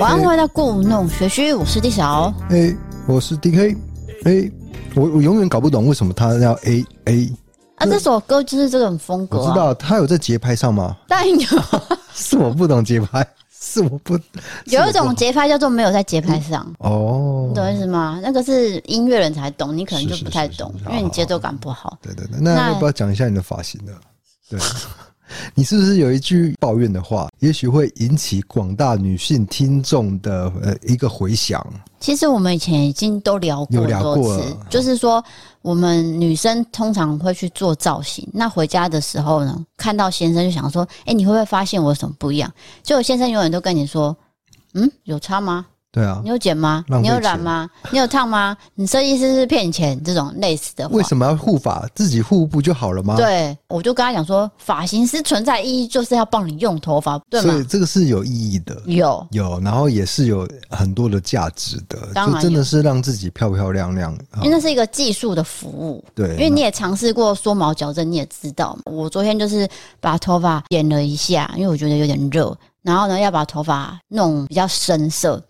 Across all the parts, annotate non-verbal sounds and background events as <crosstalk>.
晚安，回到故弄玄虚，我是 D 小。哎，我是 DK。哎，我我永远搞不懂为什么他要 A A。啊，这首歌就是这种风格。我知道他有在节拍上吗？当然有。<laughs> 是我不懂节拍，是我不。有一种节拍叫做没有在节拍上。哦，你懂意思吗？那个是音乐人才懂，你可能就不太懂，因为你节奏感不好。对对对，那要不要讲一下你的发型呢？对。你是不是有一句抱怨的话，也许会引起广大女性听众的呃一个回响？其实我们以前已经都聊过很多次，就是说我们女生通常会去做造型，那回家的时候呢，看到先生就想说：“哎，你会不会发现我有什么不一样？”结果先生永远都跟你说：“嗯，有差吗？”对啊，你有剪吗？你有染吗？你有烫吗？<laughs> 你设计师是骗你钱？这种类似的话，为什么要护发？自己护不就好了吗？对，我就跟他讲说，发型师存在意义就是要帮你用头发，对吗？所以这个是有意义的，有有，然后也是有很多的价值的，当然真的是让自己漂漂亮亮。因为那是一个技术的服务，对，因为你也尝试过缩毛矫正，你也知道，我昨天就是把头发剪了一下，因为我觉得有点热，然后呢要把头发弄比较深色。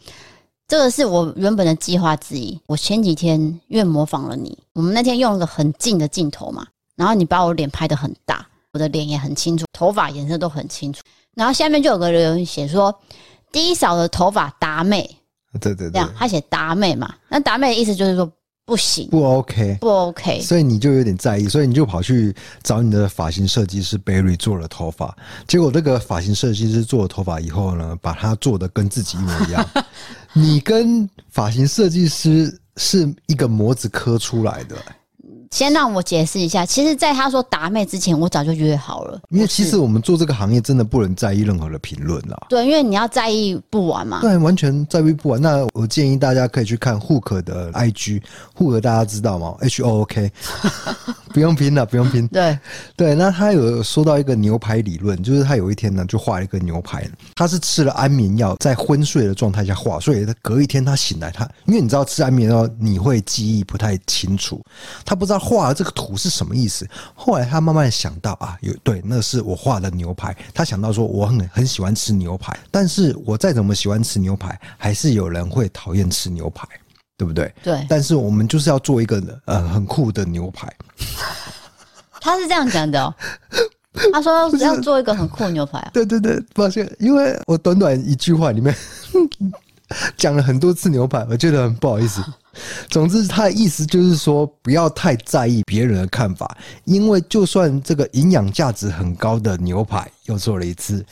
这个是我原本的计划之一。我前几天因为模仿了你，我们那天用了个很近的镜头嘛，然后你把我脸拍得很大，我的脸也很清楚，头发颜色都很清楚。然后下面就有个人写说：“D 扫的头发达妹。”对对对，这样他写达妹嘛，那达妹的意思就是说。不行，不 OK，不 OK，所以你就有点在意，所以你就跑去找你的发型设计师 Barry 做了头发。结果这个发型设计师做了头发以后呢，把它做的跟自己一模一样。<laughs> 你跟发型设计师是一个模子刻出来的。先让我解释一下，其实，在他说达妹之前，我早就约好了。因为其实我们做这个行业，真的不能在意任何的评论啦。对，因为你要在意不完嘛。对，完全在意不完。那我建议大家可以去看 Hook 的 IG，Hook 大家知道吗？H O O K，<laughs> 不用拼了，不用拼。对对，那他有说到一个牛排理论，就是他有一天呢，就画了一个牛排，他是吃了安眠药，在昏睡的状态下画，所以他隔一天他醒来，他因为你知道吃安眠药你会记忆不太清楚，他不知道。画的这个图是什么意思？后来他慢慢想到啊，有对，那是我画的牛排。他想到说，我很很喜欢吃牛排，但是我再怎么喜欢吃牛排，还是有人会讨厌吃牛排，对不对？对。但是我们就是要做一个呃很酷的牛排。他是这样讲的哦。他说 <laughs> 要做一个很酷的牛排啊。对对对，抱歉，因为我短短一句话里面 <laughs> 讲了很多次牛排，我觉得很不好意思。总之，他的意思就是说，不要太在意别人的看法，因为就算这个营养价值很高的牛排又做了一次，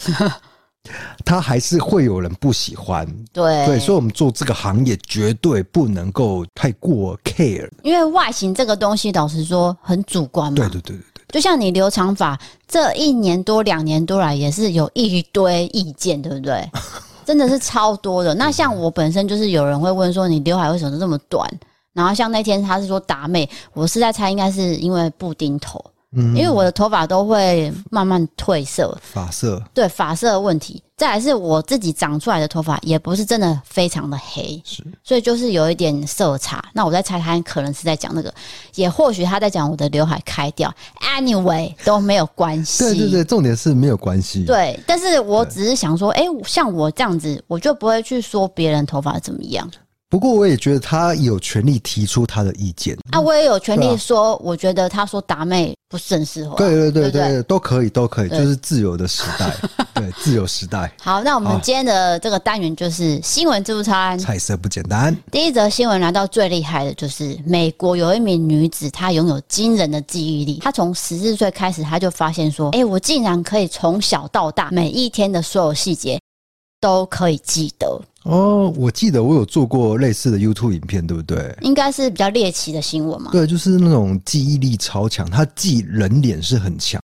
<laughs> 他还是会有人不喜欢。对对，所以我们做这个行业绝对不能够太过 care，因为外形这个东西，老实说很主观嘛。对对对对对，就像你留长发这一年多、两年多来，也是有一堆意见，对不对？<laughs> 真的是超多的。那像我本身就是有人会问说，你刘海为什么这么短？然后像那天他是说达妹，我是在猜应该是因为布丁头。嗯，因为我的头发都会慢慢褪色，发色对发色的问题。再来是我自己长出来的头发也不是真的非常的黑，是，所以就是有一点色差。那我在猜他可能是在讲那个，也或许他在讲我的刘海开掉。Anyway 都没有关系，对对对，重点是没有关系。对，但是我只是想说，哎，像我这样子，我就不会去说别人头发怎么样。不过我也觉得他有权利提出他的意见啊，我也有权利说，啊、我觉得他说达妹不是很适合。对对对对，对对都可以都可以，就是自由的时代，<laughs> 对自由时代。好，那我们今天的这个单元就是新闻自助餐，菜色不简单。第一则新闻来到最厉害的就是美国有一名女子，她拥有惊人的记忆力。她从十四岁开始，她就发现说，哎，我竟然可以从小到大每一天的所有细节都可以记得。哦，我记得我有做过类似的 YouTube 影片，对不对？应该是比较猎奇的新闻嘛。对，就是那种记忆力超强，他记人脸是很强。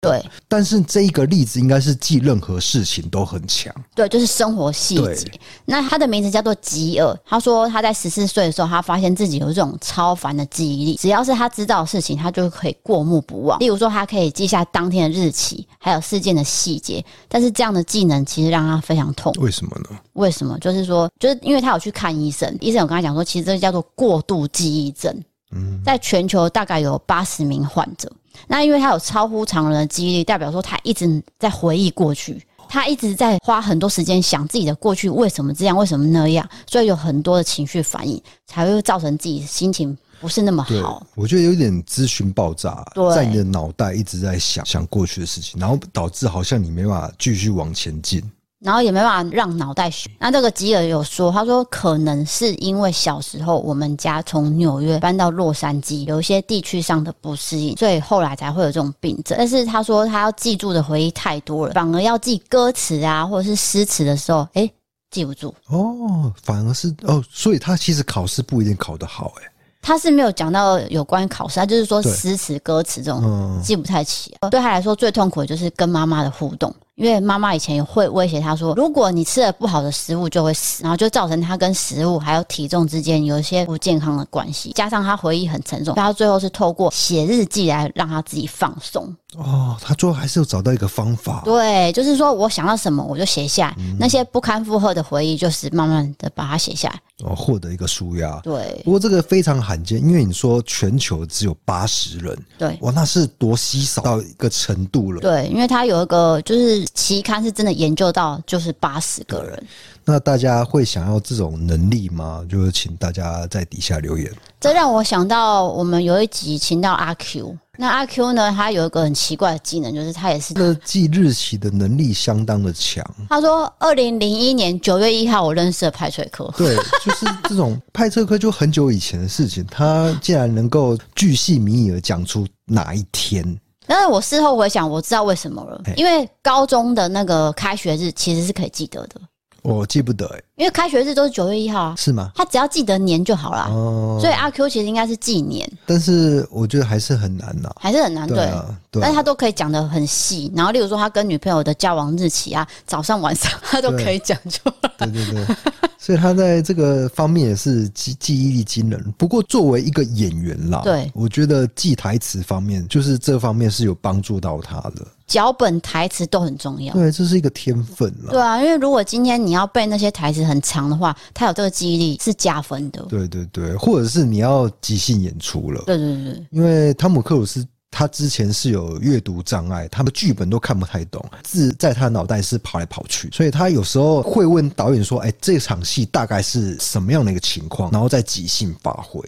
对，但是这一个例子应该是记任何事情都很强。对，就是生活细节。那他的名字叫做吉尔。他说他在十四岁的时候，他发现自己有这种超凡的记忆力，只要是他知道的事情，他就可以过目不忘。例如说，他可以记下当天的日期，还有事件的细节。但是这样的技能其实让他非常痛。为什么呢？为什么？就是说，就是因为他有去看医生，医生有跟他讲说，其实这叫做过度记忆症。嗯，在全球大概有八十名患者。那因为他有超乎常人的记忆力，代表说他一直在回忆过去，他一直在花很多时间想自己的过去为什么这样，为什么那样，所以有很多的情绪反应，才会造成自己心情不是那么好。我觉得有点资讯爆炸，在你的脑袋一直在想想过去的事情，然后导致好像你没办法继续往前进。然后也没办法让脑袋选。那这个吉尔有说，他说可能是因为小时候我们家从纽约搬到洛杉矶，有一些地区上的不适应，所以后来才会有这种病症。但是他说他要记住的回忆太多了，反而要记歌词啊或者是诗词的时候，诶，记不住。哦，反而是哦，所以他其实考试不一定考得好，诶。他是没有讲到有关考试，他就是说诗词歌词这种记不太起。对他来说最痛苦的就是跟妈妈的互动。因为妈妈以前也会威胁他说，如果你吃了不好的食物就会死，然后就造成他跟食物还有体重之间有一些不健康的关系。加上他回忆很沉重，他最后是透过写日记来让他自己放松。哦，他最后还是有找到一个方法。对，就是说我想到什么我就写下来，嗯、那些不堪负荷的回忆就是慢慢的把它写下来，哦，获得一个舒压。对，不过这个非常罕见，因为你说全球只有八十人，对，哇，那是多稀少到一个程度了。对，因为他有一个就是。期刊是真的研究到就是八十个人，那大家会想要这种能力吗？就是请大家在底下留言。这让我想到我们有一集请到阿 Q，那阿 Q 呢，他有一个很奇怪的技能，就是他也是这记日期的能力相当的强。他说，二零零一年九月一号，我认识了派翠科。对，就是这种派翠科，就很久以前的事情，他竟然能够巨细靡遗的讲出哪一天。但是我事后回想，我知道为什么了，因为高中的那个开学日其实是可以记得的。我记不得哎，因为开学日都是九月一号啊，是吗？他只要记得年就好了，哦，所以阿 Q 其实应该是记年，但是我觉得还是很难呐，还是很难，对，啊，但是他都可以讲的很细，然后例如说他跟女朋友的交往日期啊，早上晚上他都可以讲出来，对对对。所以他在这个方面也是记记忆力惊人。不过作为一个演员啦，对，我觉得记台词方面，就是这方面是有帮助到他的。脚本台词都很重要，对，这是一个天分了。对啊，因为如果今天你要背那些台词很长的话，他有这个记忆力是加分的。对对对，或者是你要即兴演出了。对对对，因为汤姆克鲁斯。他之前是有阅读障碍，他的剧本都看不太懂，字在他脑袋是跑来跑去，所以他有时候会问导演说：“哎，这场戏大概是什么样的一个情况？”然后再即兴发挥。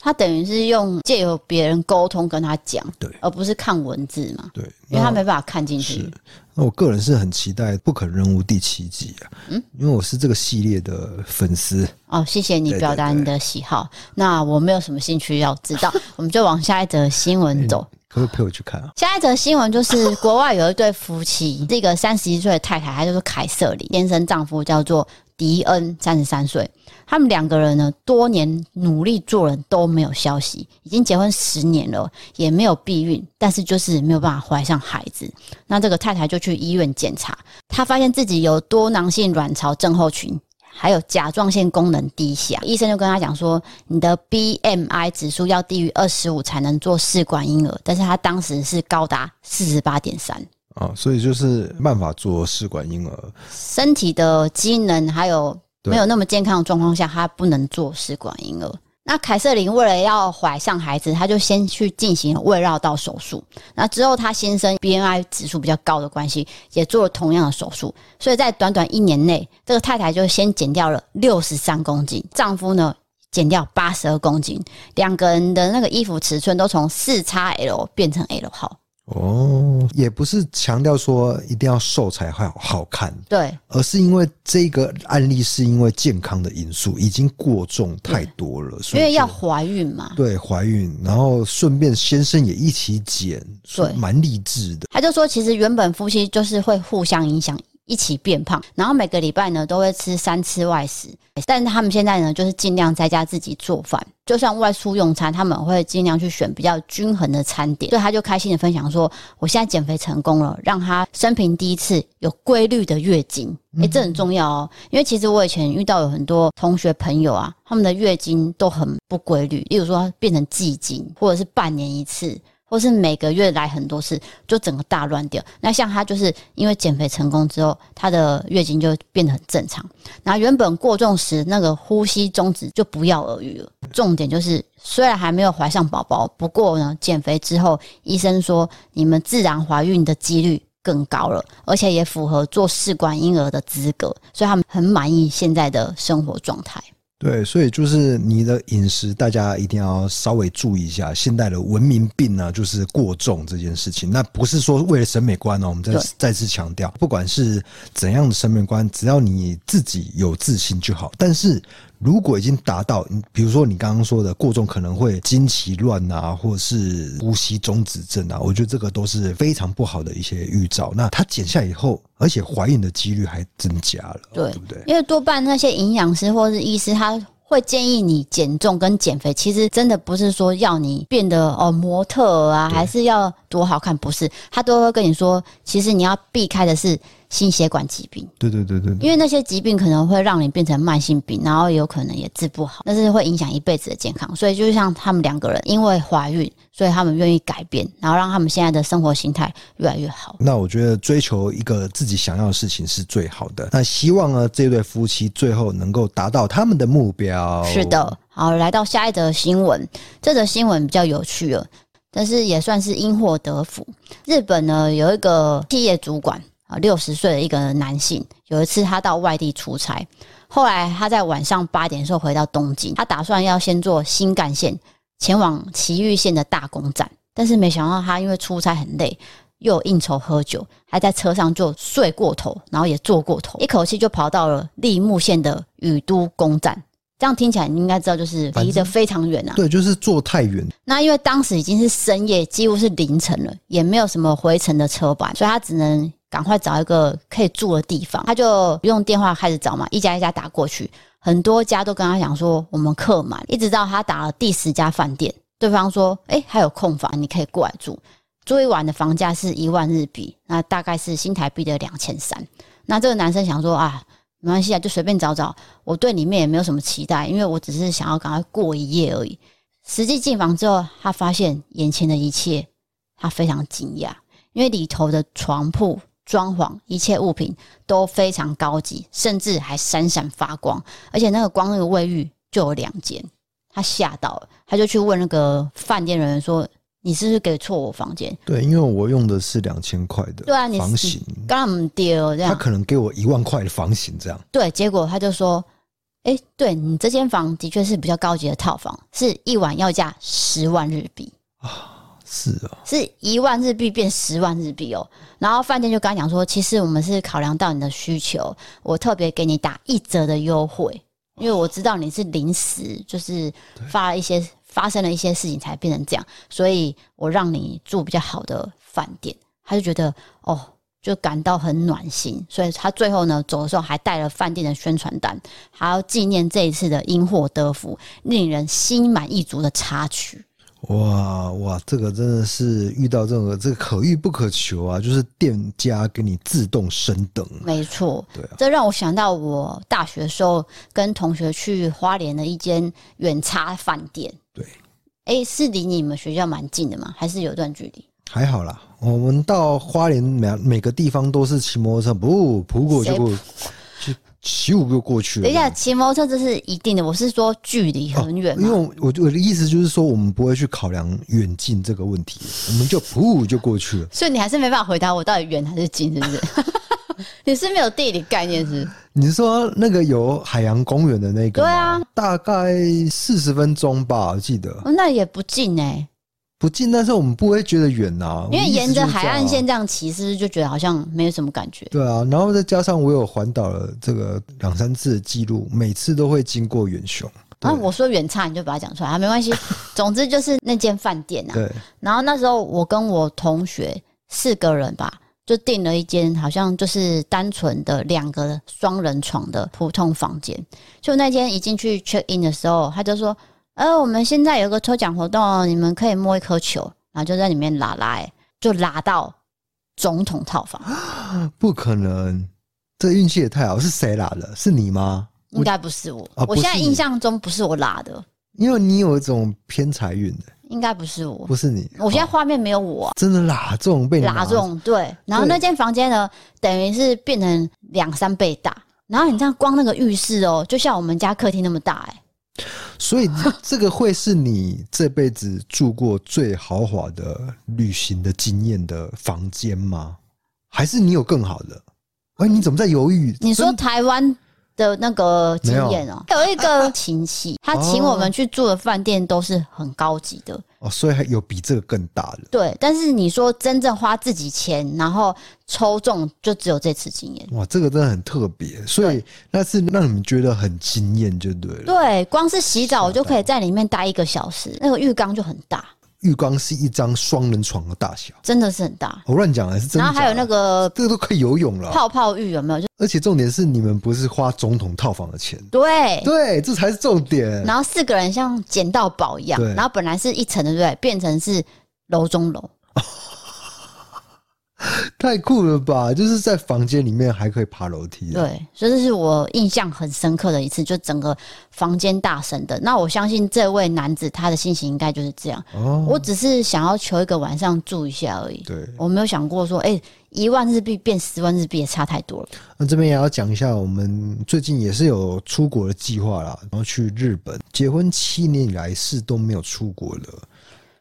他等于是用借由别人沟通跟他讲，对，而不是看文字嘛，对，因为他没办法看进去。是，那我个人是很期待《不可能任务》第七集啊，嗯，因为我是这个系列的粉丝。哦，谢谢你表达你的喜好。那我没有什么兴趣要知道，<laughs> 我们就往下一则新闻走。可不可以陪我去看啊？下一则新闻就是国外有一对夫妻，这个三十一岁的太太，她叫做凯瑟琳先生，丈夫叫做迪恩，三十三岁。他们两个人呢，多年努力做人都没有消息，已经结婚十年了，也没有避孕，但是就是没有办法怀上孩子。那这个太太就去医院检查，她发现自己有多囊性卵巢症候群。还有甲状腺功能低下，医生就跟他讲说，你的 BMI 指数要低于二十五才能做试管婴儿，但是他当时是高达四十八点三啊，所以就是没办法做试管婴儿，身体的机能还有没有那么健康的状况下，他不能做试管婴儿。那凯瑟琳为了要怀上孩子，她就先去进行了胃绕道手术。那之后，她先生 BMI 指数比较高的关系，也做了同样的手术。所以在短短一年内，这个太太就先减掉了六十三公斤，丈夫呢减掉八十二公斤，两个人的那个衣服尺寸都从四 XL 变成 L 号。哦，也不是强调说一定要瘦才好好看，对，而是因为这个案例是因为健康的因素，已经过重太多了，所以因为要怀孕嘛，对，怀孕，然后顺便先生也一起减，对，蛮励志的。他就说，其实原本夫妻就是会互相影响。一起变胖，然后每个礼拜呢都会吃三次外食，但是他们现在呢就是尽量在家自己做饭，就算外出用餐，他们会尽量去选比较均衡的餐点。所以他就开心的分享说：“我现在减肥成功了，让他生平第一次有规律的月经。诶，这很重要哦，因为其实我以前遇到有很多同学朋友啊，他们的月经都很不规律，例如说变成季经，或者是半年一次。”或是每个月来很多次，就整个大乱掉。那像她就是因为减肥成功之后，她的月经就变得很正常。然后原本过重时那个呼吸终止就不药而愈了。重点就是虽然还没有怀上宝宝，不过呢，减肥之后，医生说你们自然怀孕的几率更高了，而且也符合做试管婴儿的资格，所以他们很满意现在的生活状态。对，所以就是你的饮食，大家一定要稍微注意一下。现代的文明病呢，就是过重这件事情。那不是说为了审美观哦，我们再再次强调，不管是怎样的审美观，只要你自己有自信就好。但是如果已经达到，比如说你刚刚说的过重，可能会经期乱啊，或者是呼吸中止症啊，我觉得这个都是非常不好的一些预兆。那它减下以后，而且怀孕的几率还增加了，对，对不对？因为多半那些营养师或是医师，他会建议你减重跟减肥，其实真的不是说要你变得哦模特啊，还是要多好看，不是，他都会跟你说，其实你要避开的是。心血管疾病，对对对对，因为那些疾病可能会让你变成慢性病，然后有可能也治不好，但是会影响一辈子的健康。所以就像他们两个人，因为怀孕，所以他们愿意改变，然后让他们现在的生活形态越来越好。那我觉得追求一个自己想要的事情是最好的。那希望呢，这对夫妻最后能够达到他们的目标。是的，好，来到下一则新闻，这则新闻比较有趣了，但是也算是因祸得福。日本呢有一个企业主管。啊，六十岁的一个男性，有一次他到外地出差，后来他在晚上八点的时候回到东京，他打算要先坐新干线前往埼玉县的大宫站，但是没想到他因为出差很累，又有应酬喝酒，还在车上就睡过头，然后也坐过头，一口气就跑到了立木县的宇都宫站。这样听起来你应该知道，就是离得非常远啊。对，就是坐太远。那因为当时已经是深夜，几乎是凌晨了，也没有什么回程的车班，所以他只能。赶快找一个可以住的地方，他就用电话开始找嘛，一家一家打过去，很多家都跟他讲说我们客满，一直到他打了第十家饭店，对方说，诶，还有空房，你可以过来住，住一晚的房价是一万日币，那大概是新台币的两千三。那这个男生想说啊，没关系啊，就随便找找，我对里面也没有什么期待，因为我只是想要赶快过一夜而已。实际进房之后，他发现眼前的一切，他非常惊讶，因为里头的床铺。装潢一切物品都非常高级，甚至还闪闪发光，而且那个光那个卫浴就有两间，他吓到了，他就去问那个饭店人员说：“你是不是给错我房间？”对，因为我用的是两千块的对啊，房型，刚刚丢这样，他可能给我一万块的房型这样。对，结果他就说：“哎、欸，对你这间房的确是比较高级的套房，是一晚要价十万日币啊。”是啊，是一万日币变十万日币哦。然后饭店就跟他讲说，其实我们是考量到你的需求，我特别给你打一折的优惠，因为我知道你是临时就是发了一些发生了一些事情才变成这样，所以我让你住比较好的饭店。他就觉得哦，就感到很暖心，所以他最后呢走的时候还带了饭店的宣传单，还要纪念这一次的因祸得福，令人心满意足的插曲。哇哇，这个真的是遇到这种这个可遇不可求啊！就是店家给你自动升等，没错，对啊，这让我想到我大学的时候跟同学去花莲的一间远差饭店。对，哎，是离你们学校蛮近的吗？还是有段距离？还好啦，我们到花莲每每个地方都是骑摩托车，不，不过就不。骑五个过去了。等一下，骑摩托车这是一定的。我是说距离很远、哦，因为我我的意思就是说，我们不会去考量远近这个问题，我们就噗就过去了。<laughs> 所以你还是没办法回答我到底远还是近，是不是？<laughs> 你是没有地理概念是，是？你是说那个有海洋公园的那个？对啊，大概四十分钟吧，我记得。那也不近哎、欸，不近，但是我们不会觉得远呐、啊，因为沿着海岸线这样骑，是不是就觉得好像没有什么感觉？对啊，然后再加上我有环岛了这个两三次的记录，每次都会经过远雄。啊我说远差，你就把它讲出来啊，没关系。<laughs> 总之就是那间饭店啊。对。然后那时候我跟我同学四个人吧。就订了一间好像就是单纯的两个双人床的普通房间。就那天一进去 check in 的时候，他就说：“呃，我们现在有个抽奖活动，你们可以摸一颗球，然后就在里面拉拉，就拉到总统套房。<gasps> ”不可能，这运气也太好。是谁拉的？是你吗？应该不是我。啊、我现在印象中不是我拉的，因为你有一种偏财运的。应该不是我，不是你。我现在画面没有我、啊，真的拉中被拉中，对。然后那间房间呢，等于是变成两三倍大。然后你这样光那个浴室哦，就像我们家客厅那么大哎、欸。所以 <laughs> 这个会是你这辈子住过最豪华的旅行的经验的房间吗？还是你有更好的？哎，你怎么在犹豫？你说台湾？的那个经验哦，有一个亲戚，<laughs> 他请我们去住的饭店都是很高级的哦，所以还有比这个更大的。对，但是你说真正花自己钱，然后抽中，就只有这次经验。哇，这个真的很特别，所以那是让你们觉得很惊艳，就对了。对，光是洗澡，我就可以在里面待一个小时，那个浴缸就很大。浴缸是一张双人床的大小，真的是很大。我乱讲还是真的？然后还有那个，这个都可以游泳了。泡泡浴有没有？而且重点是你们不是花总统套房的钱，对对，这才是重点。然后四个人像捡到宝一样，然后本来是一层的，对不对？变成是楼中楼。<laughs> <laughs> 太酷了吧！就是在房间里面还可以爬楼梯，对，所以这是我印象很深刻的一次，就整个房间大神的。那我相信这位男子他的心情应该就是这样。哦，我只是想要求一个晚上住一下而已。对，我没有想过说，哎，一万日币变十万日币也差太多了。那这边也要讲一下，我们最近也是有出国的计划啦，然后去日本。结婚七年以来是都没有出国了。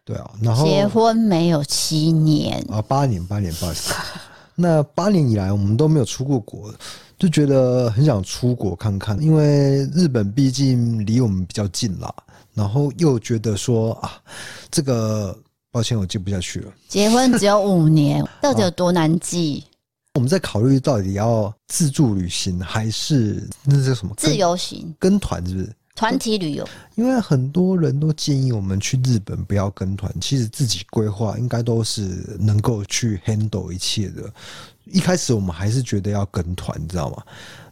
对啊，然后结婚没有七年啊，八年，八年，不好意思。<laughs> 那八年以来，我们都没有出过国，就觉得很想出国看看，因为日本毕竟离我们比较近啦。然后又觉得说啊，这个抱歉，我记不下去了。结婚只有五年，<laughs> 到底有多难记？啊，我们在考虑到底要自助旅行还是那叫什么自由行跟团，是不是？团体旅游，因为很多人都建议我们去日本不要跟团，其实自己规划应该都是能够去 handle 一切的。一开始我们还是觉得要跟团，你知道吗？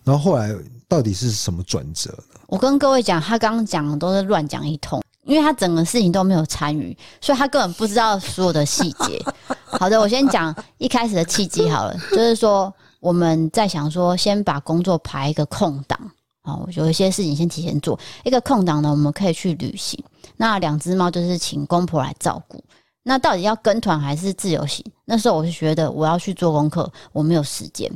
然后后来到底是什么转折呢？我跟各位讲，他刚刚讲的都是乱讲一通，因为他整个事情都没有参与，所以他根本不知道所有的细节。<laughs> 好的，我先讲一开始的契机好了，就是说我们在想说，先把工作排一个空档。哦，有一些事情先提前做，一个空档呢，我们可以去旅行。那两只猫就是请公婆来照顾。那到底要跟团还是自由行？那时候我是觉得我要去做功课，我没有时间。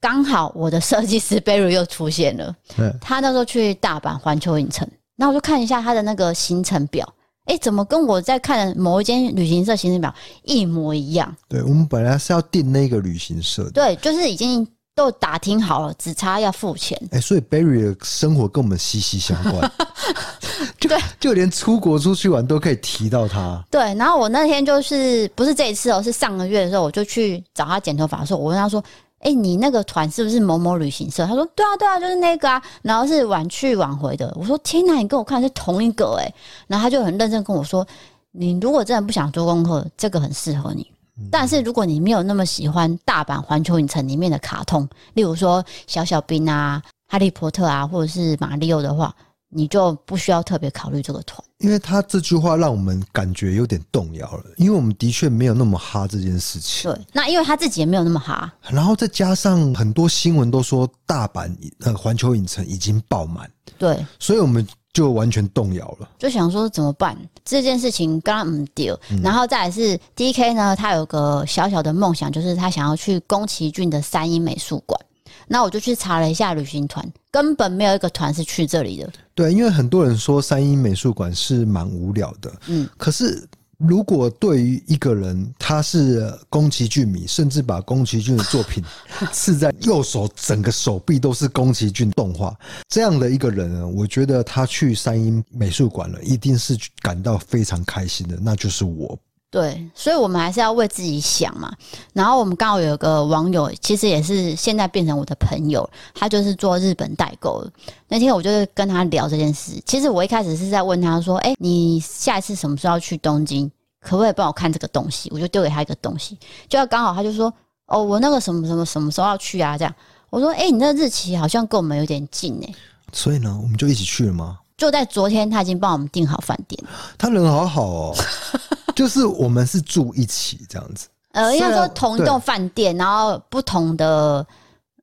刚好我的设计师 Barry 又出现了，他那时候去大阪环球影城，那我就看一下他的那个行程表，哎，怎么跟我在看的某一间旅行社行程表一模一样？对，我们本来是要订那个旅行社的，对，就是已经。都打听好了，只差要付钱。哎、欸，所以 Barry 的生活跟我们息息相关。<laughs> 就对，就连出国出去玩都可以提到他。对，然后我那天就是不是这一次哦，是上个月的时候，我就去找他剪头发的时候，我问他说：“哎、欸，你那个团是不是某某旅行社？”他说：“对啊，对啊，就是那个啊。”然后是晚去晚回的。我说：“天哪，你跟我看是同一个哎。”然后他就很认真跟我说：“你如果真的不想做功课，这个很适合你。”但是如果你没有那么喜欢大阪环球影城里面的卡通，例如说小小兵啊、哈利波特啊，或者是马里奥的话，你就不需要特别考虑这个团。因为他这句话让我们感觉有点动摇了，因为我们的确没有那么哈这件事情。对，那因为他自己也没有那么哈，然后再加上很多新闻都说大阪呃环球影城已经爆满，对，所以我们。就完全动摇了，就想说怎么办？这件事情刚刚唔丢，然后再来是 D K 呢，他有个小小的梦想，就是他想要去宫崎骏的三一美术馆。那我就去查了一下旅行团，根本没有一个团是去这里的。对，因为很多人说三一美术馆是蛮无聊的，嗯，可是。如果对于一个人，他是宫崎骏迷，甚至把宫崎骏的作品 <laughs> 刺在右手，整个手臂都是宫崎骏动画，这样的一个人呢，我觉得他去三英美术馆了，一定是感到非常开心的，那就是我。对，所以我们还是要为自己想嘛。然后我们刚好有一个网友，其实也是现在变成我的朋友，他就是做日本代购的。那天我就是跟他聊这件事。其实我一开始是在问他说：“哎，你下一次什么时候要去东京？可不可以帮我看这个东西？”我就丢给他一个东西，就要刚好他就说：“哦，我那个什么什么什么时候要去啊？”这样我说：“哎，你那日期好像跟我们有点近哎。”所以呢，我们就一起去了吗？就在昨天，他已经帮我们订好饭店。他人好好哦。<laughs> 就是我们是住一起这样子，呃，应该说同一栋饭店，然后不同的，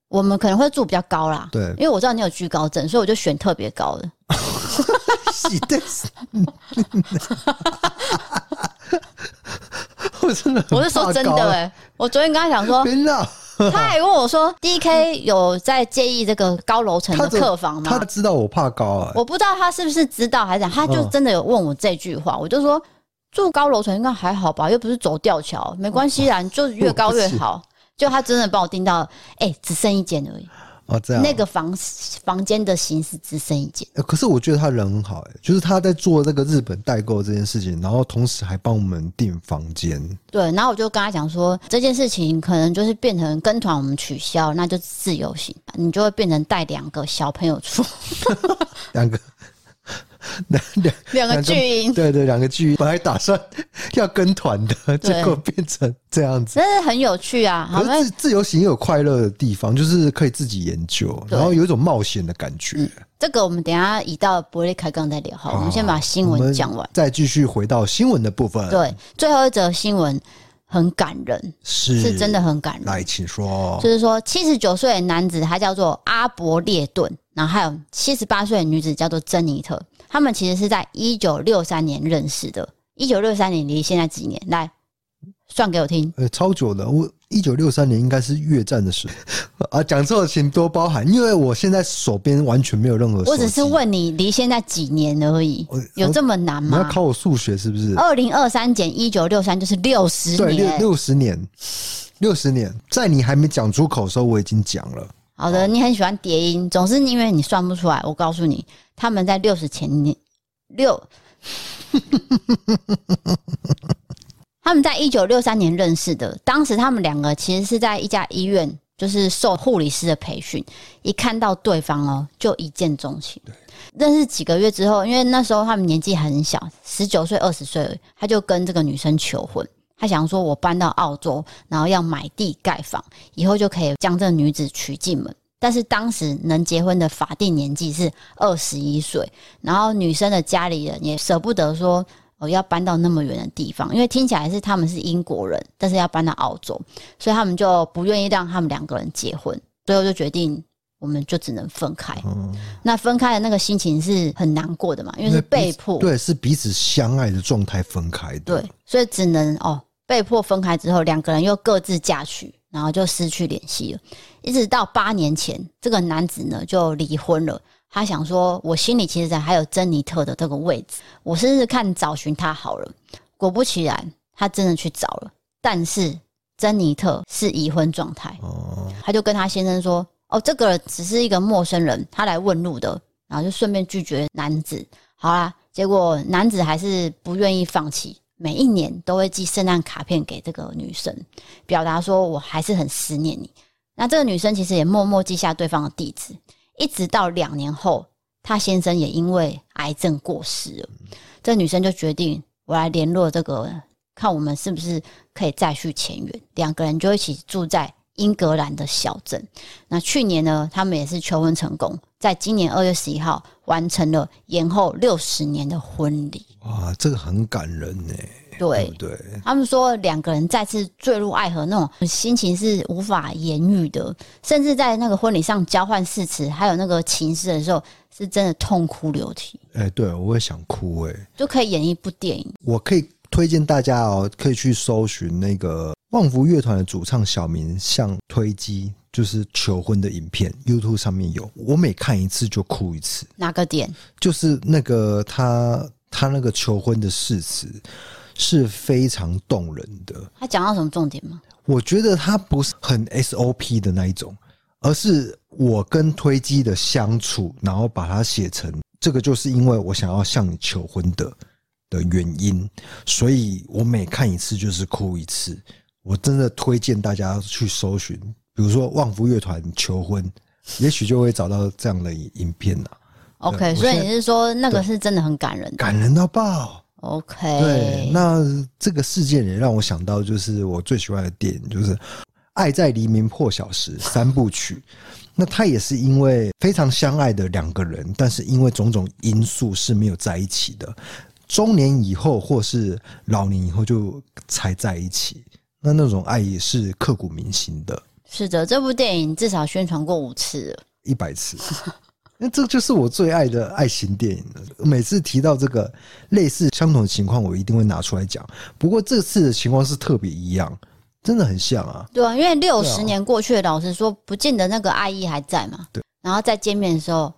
我们可能会住比较高啦。对，因为我知道你有居高症，所以我就选特别高的。<laughs> 是的，<laughs> 我真的，我是说真的哎、欸，我昨天跟他讲说，<laughs> 他还问我说，D K 有在介意这个高楼层的客房吗？他知道我怕高啊，我不知道他是不是知道还是讲，他就真的有问我这句话，我就说。住高楼层应该还好吧，又不是走吊桥，没关系啦，你就越高越好。就他真的帮我订到，哎、欸，只剩一间而已。哦，这样。那个房房间的形式只剩一间。可是我觉得他人很好，哎，就是他在做这个日本代购这件事情，然后同时还帮我们订房间。对，然后我就跟他讲说，这件事情可能就是变成跟团我们取消，那就自由行，你就会变成带两个小朋友出，<laughs> 两个。<laughs> 两两两个巨婴，对对，两个巨婴，本来打算 <laughs> 要跟团的，结果变成这样子，真是很有趣啊。可是自自由行也有快乐的地方，就是可以自己研究，然后有一种冒险的感觉。嗯，这个我们等一下移到伯利开杠再聊。好，我们先把新闻讲完，再继续回到新闻的部分。对，最后一则新闻很感人，是是真的很感人。来，请说。就是说，七十九岁的男子他叫做阿伯列顿，然后还有七十八岁的女子叫做珍妮特。他们其实是在一九六三年认识的。一九六三年离现在几年？来算给我听。呃，超久的。我一九六三年应该是越战的时候 <laughs> 啊，讲错了，请多包涵。因为我现在手边完全没有任何。我只是问你离现在几年而已，有这么难吗？你要考我数学是不是？二零二三减一九六三就是六十年。对，六六十年，六十年，在你还没讲出口的时候，我已经讲了。好的，你很喜欢叠音，总是因为你算不出来。我告诉你，他们在六十前年六，<laughs> 他们在一九六三年认识的。当时他们两个其实是在一家医院，就是受护理师的培训。一看到对方哦，就一见钟情。认识几个月之后，因为那时候他们年纪很小，十九岁、二十岁，他就跟这个女生求婚。他想说，我搬到澳洲，然后要买地盖房，以后就可以将这女子娶进门。但是当时能结婚的法定年纪是二十一岁，然后女生的家里人也舍不得说，哦，要搬到那么远的地方，因为听起来是他们是英国人，但是要搬到澳洲，所以他们就不愿意让他们两个人结婚，最后就决定，我们就只能分开。嗯，那分开的那个心情是很难过的嘛，因为是被迫，对，是彼此相爱的状态分开的，对，所以只能哦。被迫分开之后，两个人又各自嫁娶，然后就失去联系了。一直到八年前，这个男子呢就离婚了。他想说：“我心里其实还有珍妮特的这个位置，我试试看找寻他好了。”果不其然，他真的去找了，但是珍妮特是已婚状态。哦，他就跟他先生说：“哦，这个只是一个陌生人，他来问路的。”然后就顺便拒绝男子。好啦，结果男子还是不愿意放弃。每一年都会寄圣诞卡片给这个女生，表达说我还是很思念你。那这个女生其实也默默记下对方的地址，一直到两年后，她先生也因为癌症过世了。这女生就决定，我来联络这个，看我们是不是可以再续前缘。两个人就一起住在英格兰的小镇。那去年呢，他们也是求婚成功，在今年二月十一号完成了延后六十年的婚礼。哇，这个很感人呢。对，对，他们说两个人再次坠入爱河，那种心情是无法言喻的。甚至在那个婚礼上交换誓词，还有那个情诗的时候，是真的痛哭流涕。哎，对，我也想哭，哎，就可以演一部电影。我可以推荐大家哦，可以去搜寻那个旺福乐团的主唱小明向推机就是求婚的影片，YouTube 上面有，我每看一次就哭一次。哪个点？就是那个他他那个求婚的誓词是非常动人的。他讲到什么重点吗？我觉得他不是很 SOP 的那一种，而是我跟推机的相处，然后把它写成这个，就是因为我想要向你求婚的的原因，所以我每看一次就是哭一次。我真的推荐大家去搜寻，比如说旺夫乐团求婚，也许就会找到这样的影片呐。OK，所以你是说那个是真的很感人，感人到爆。OK，对，那这个事件也让我想到，就是我最喜欢的电影，就是《爱在黎明破晓时》三部曲。<laughs> 那他也是因为非常相爱的两个人，但是因为种种因素是没有在一起的，中年以后或是老年以后就才在一起。那那种爱也是刻骨铭心的。是的，这部电影至少宣传过五次了，一百次。<laughs> 那这就是我最爱的爱情电影了。每次提到这个类似相同的情况，我一定会拿出来讲。不过这次的情况是特别一样，真的很像啊。对啊，因为六十年过去了，老实说，不见得那个爱意还在嘛。对。然后再见面的时候，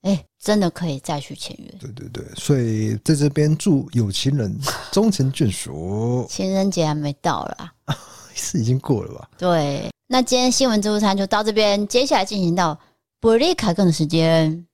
哎，真的可以再续前缘。对对对，所以在这边祝有情人终成眷属。<laughs> 情人节还没到啦。<laughs> 是已经过了吧？对，那今天新闻自助餐就到这边，接下来进行到布里卡更的时间。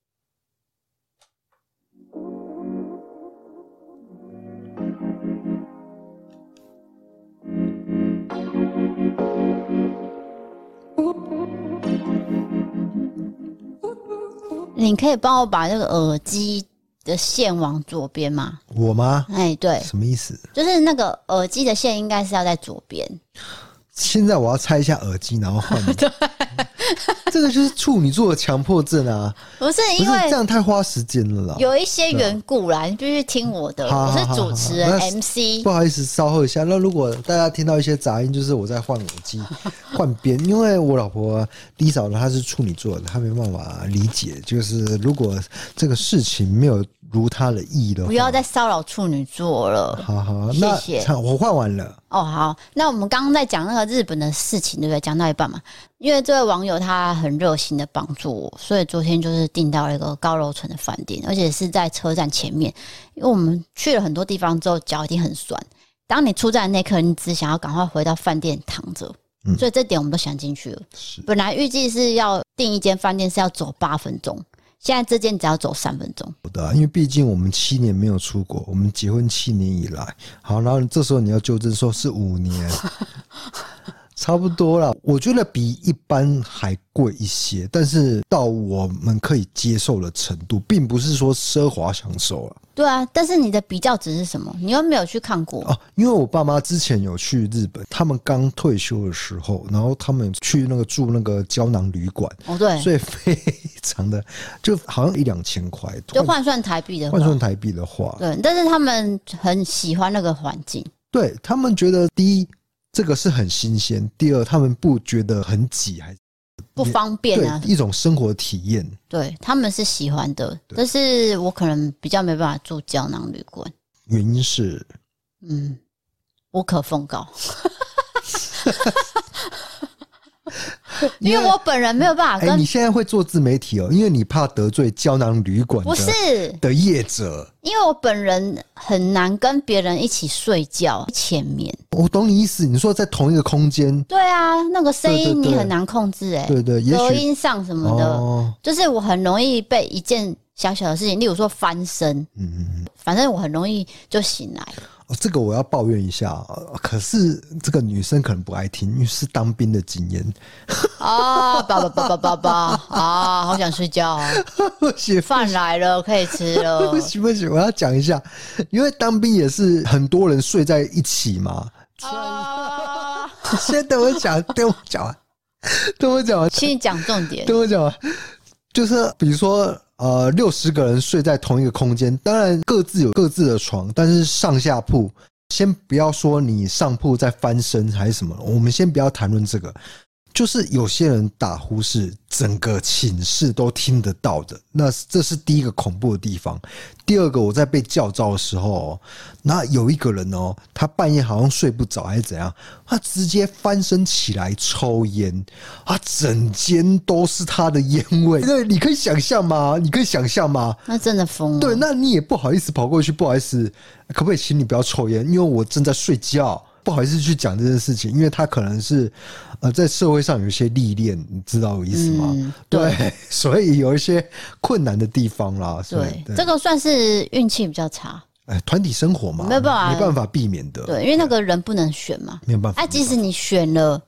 你可以帮我把那个耳机的线往左边吗？我吗？哎，对，什么意思？就是那个耳机的线应该是要在左边。现在我要拆一下耳机，然后换。<laughs> <laughs> 这个就是处女座的强迫症啊！不是因为这样太花时间了啦。有一些缘故啦，你必须听我的。我是主持人 MC。不好意思，稍后一下。那如果大家听到一些杂音，就是我在换耳机、<laughs> 换边，因为我老婆 Lisa 呢，她是处女座的，她没办法理解。就是如果这个事情没有。如她的意的话，不要再骚扰处女座了。好好，谢谢。那我换完了。哦，好。那我们刚刚在讲那个日本的事情，对不对？讲到一半嘛，因为这位网友他很热心的帮助我，所以昨天就是订到了一个高楼层的饭店，而且是在车站前面。因为我们去了很多地方之后，脚一定很酸。当你出站那一刻，你只想要赶快回到饭店躺着。嗯，所以这点我们都想进去了。本来预计是要订一间饭店是要走八分钟。现在这间只要走三分钟。好的，因为毕竟我们七年没有出国，我们结婚七年以来，好，然后这时候你要纠正说是五年。<laughs> 差不多了，我觉得比一般还贵一些，但是到我们可以接受的程度，并不是说奢华享受啊。对啊，但是你的比较值是什么？你又没有去看过哦。因为我爸妈之前有去日本，他们刚退休的时候，然后他们去那个住那个胶囊旅馆哦，对，所以非常的就好像一两千块，就换算台币的话，换算台币的话，对，但是他们很喜欢那个环境，对他们觉得第一。这个是很新鲜。第二，他们不觉得很挤，还是不方便啊？一种生活体验，对他们是喜欢的。但是我可能比较没办法住胶囊旅馆，原因是，嗯，无可奉告。<laughs> <laughs> 因为我本人没有办法跟、欸、你现在会做自媒体哦，因为你怕得罪胶囊旅馆不是。的业者，因为我本人很难跟别人一起睡觉前面。我懂你意思，你说在同一个空间，对啊，那个声音你很难控制哎，对对，隔音上什么的、哦，就是我很容易被一件小小的事情，例如说翻身，嗯嗯，反正我很容易就醒来。哦，这个我要抱怨一下，可是这个女生可能不爱听，因为是当兵的经验。啊，<laughs> 爸爸爸爸爸爸啊，好想睡觉啊！<laughs> 饭来了，可以吃了。<laughs> 不行不行，我要讲一下，因为当兵也是很多人睡在一起嘛。啊！先等我讲，等我讲完，等我讲完，请你讲重点。等我讲完，就是比如说。呃，六十个人睡在同一个空间，当然各自有各自的床，但是上下铺，先不要说你上铺在翻身还是什么，我们先不要谈论这个。就是有些人打呼是整个寝室都听得到的，那这是第一个恐怖的地方。第二个，我在被叫招的时候，那有一个人哦，他半夜好像睡不着还是怎样，他直接翻身起来抽烟，啊，整间都是他的烟味。对，你可以想象吗？你可以想象吗？那真的疯了。对，那你也不好意思跑过去，不好意思，可不可以请你不要抽烟？因为我正在睡觉。不好意思去讲这件事情，因为他可能是呃在社会上有一些历练，你知道我意思吗？嗯、对，对，<laughs> 所以有一些困难的地方啦。对，对这个算是运气比较差。哎，团体生活嘛，没办法，没办法避免的。对，因为那个人不能选嘛，没有办法。哎，即使你选了，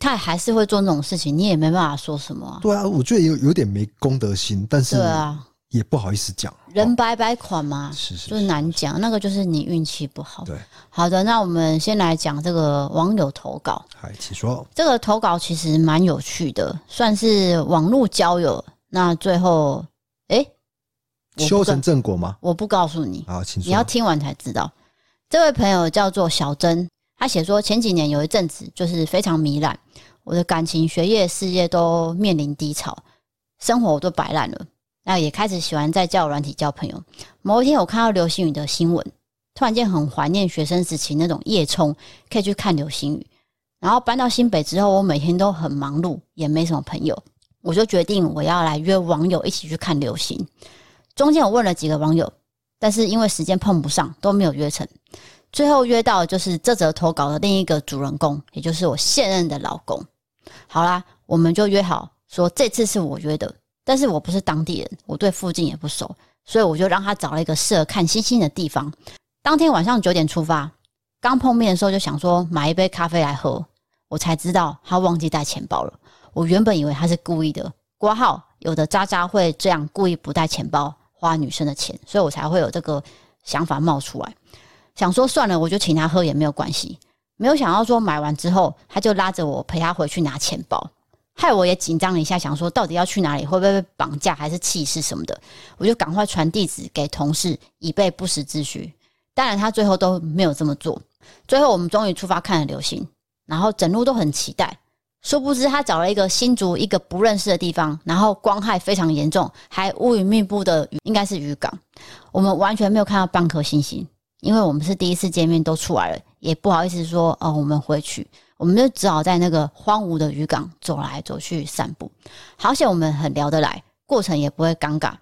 他还是会做那种事情，你也没办法说什么、啊。对啊，我觉得有有点没公德心，但是对啊。也不好意思讲，人百百款嘛，是是，是，就是难讲。那个就是你运气不好。对，好的，那我们先来讲这个网友投稿。嗨，请说。这个投稿其实蛮有趣的，算是网络交友。那最后，哎、欸，修成正果吗？我不告诉你。啊，请说。你要听完才知道。这位朋友叫做小珍，他写说前几年有一阵子就是非常糜烂，我的感情、学业、事业都面临低潮，生活我都摆烂了。那也开始喜欢在交友软体交朋友。某一天，我看到流星雨的新闻，突然间很怀念学生时期那种夜冲，可以去看流星雨。然后搬到新北之后，我每天都很忙碌，也没什么朋友，我就决定我要来约网友一起去看流星。中间我问了几个网友，但是因为时间碰不上，都没有约成。最后约到就是这则投稿的另一个主人公，也就是我现任的老公。好啦，我们就约好说这次是我约的。但是我不是当地人，我对附近也不熟，所以我就让他找了一个适合看星星的地方。当天晚上九点出发，刚碰面的时候就想说买一杯咖啡来喝，我才知道他忘记带钱包了。我原本以为他是故意的，括号有的渣渣会这样故意不带钱包花女生的钱，所以我才会有这个想法冒出来。想说算了，我就请他喝也没有关系。没有想到说买完之后，他就拉着我陪他回去拿钱包。害我也紧张了一下，想说到底要去哪里，会不会被绑架还是弃尸什么的？我就赶快传地址给同事，以备不时之需。当然，他最后都没有这么做。最后，我们终于出发看了流星，然后整路都很期待。殊不知，他找了一个新竹一个不认识的地方，然后光害非常严重，还乌云密布的，应该是渔港。我们完全没有看到半颗星星，因为我们是第一次见面，都出来了，也不好意思说哦，我们回去。我们就只好在那个荒芜的渔港走来走去散步，好险我们很聊得来，过程也不会尴尬。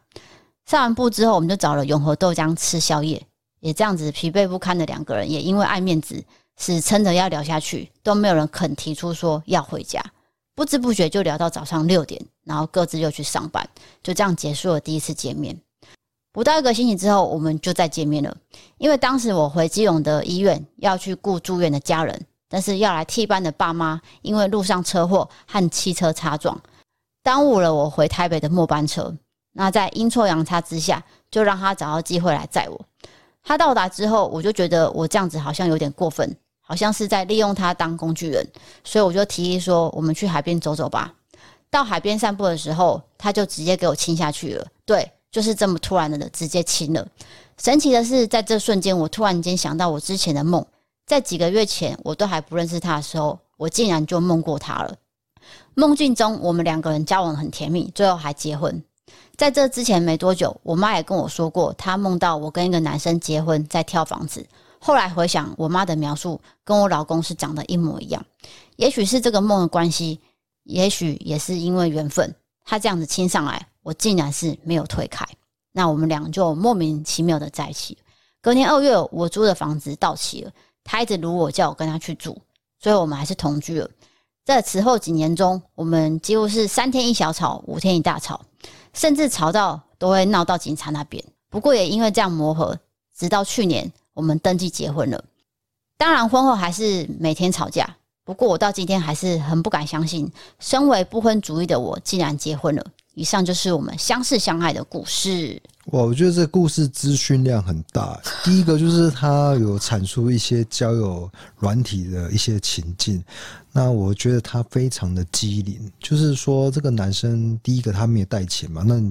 散完步之后，我们就找了永和豆浆吃宵夜，也这样子疲惫不堪的两个人，也因为爱面子，死撑着要聊下去，都没有人肯提出说要回家。不知不觉就聊到早上六点，然后各自又去上班，就这样结束了第一次见面。不到一个星期之后，我们就再见面了，因为当时我回基隆的医院要去顾住院的家人。但是要来替班的爸妈，因为路上车祸和汽车擦撞，耽误了我回台北的末班车。那在阴错阳差之下，就让他找到机会来载我。他到达之后，我就觉得我这样子好像有点过分，好像是在利用他当工具人，所以我就提议说：“我们去海边走走吧。”到海边散步的时候，他就直接给我亲下去了。对，就是这么突然的，直接亲了。神奇的是，在这瞬间，我突然间想到我之前的梦。在几个月前，我都还不认识他的时候，我竟然就梦过他了。梦境中，我们两个人交往很甜蜜，最后还结婚。在这之前没多久，我妈也跟我说过，她梦到我跟一个男生结婚，在挑房子。后来回想，我妈的描述跟我老公是长得一模一样。也许是这个梦的关系，也许也是因为缘分，他这样子亲上来，我竟然是没有推开。那我们俩就莫名其妙的在一起。隔年二月，我租的房子到期了。他一直如我，叫我跟他去住，所以我们还是同居了。在此后几年中，我们几乎是三天一小吵，五天一大吵，甚至吵到都会闹到警察那边。不过也因为这样磨合，直到去年我们登记结婚了。当然婚后还是每天吵架。不过我到今天还是很不敢相信，身为不婚主义的我竟然结婚了。以上就是我们相识相爱的故事。哇，我觉得这故事资讯量很大。第一个就是他有阐述一些交友软体的一些情境，那我觉得他非常的机灵。就是说，这个男生第一个他没有带钱嘛，那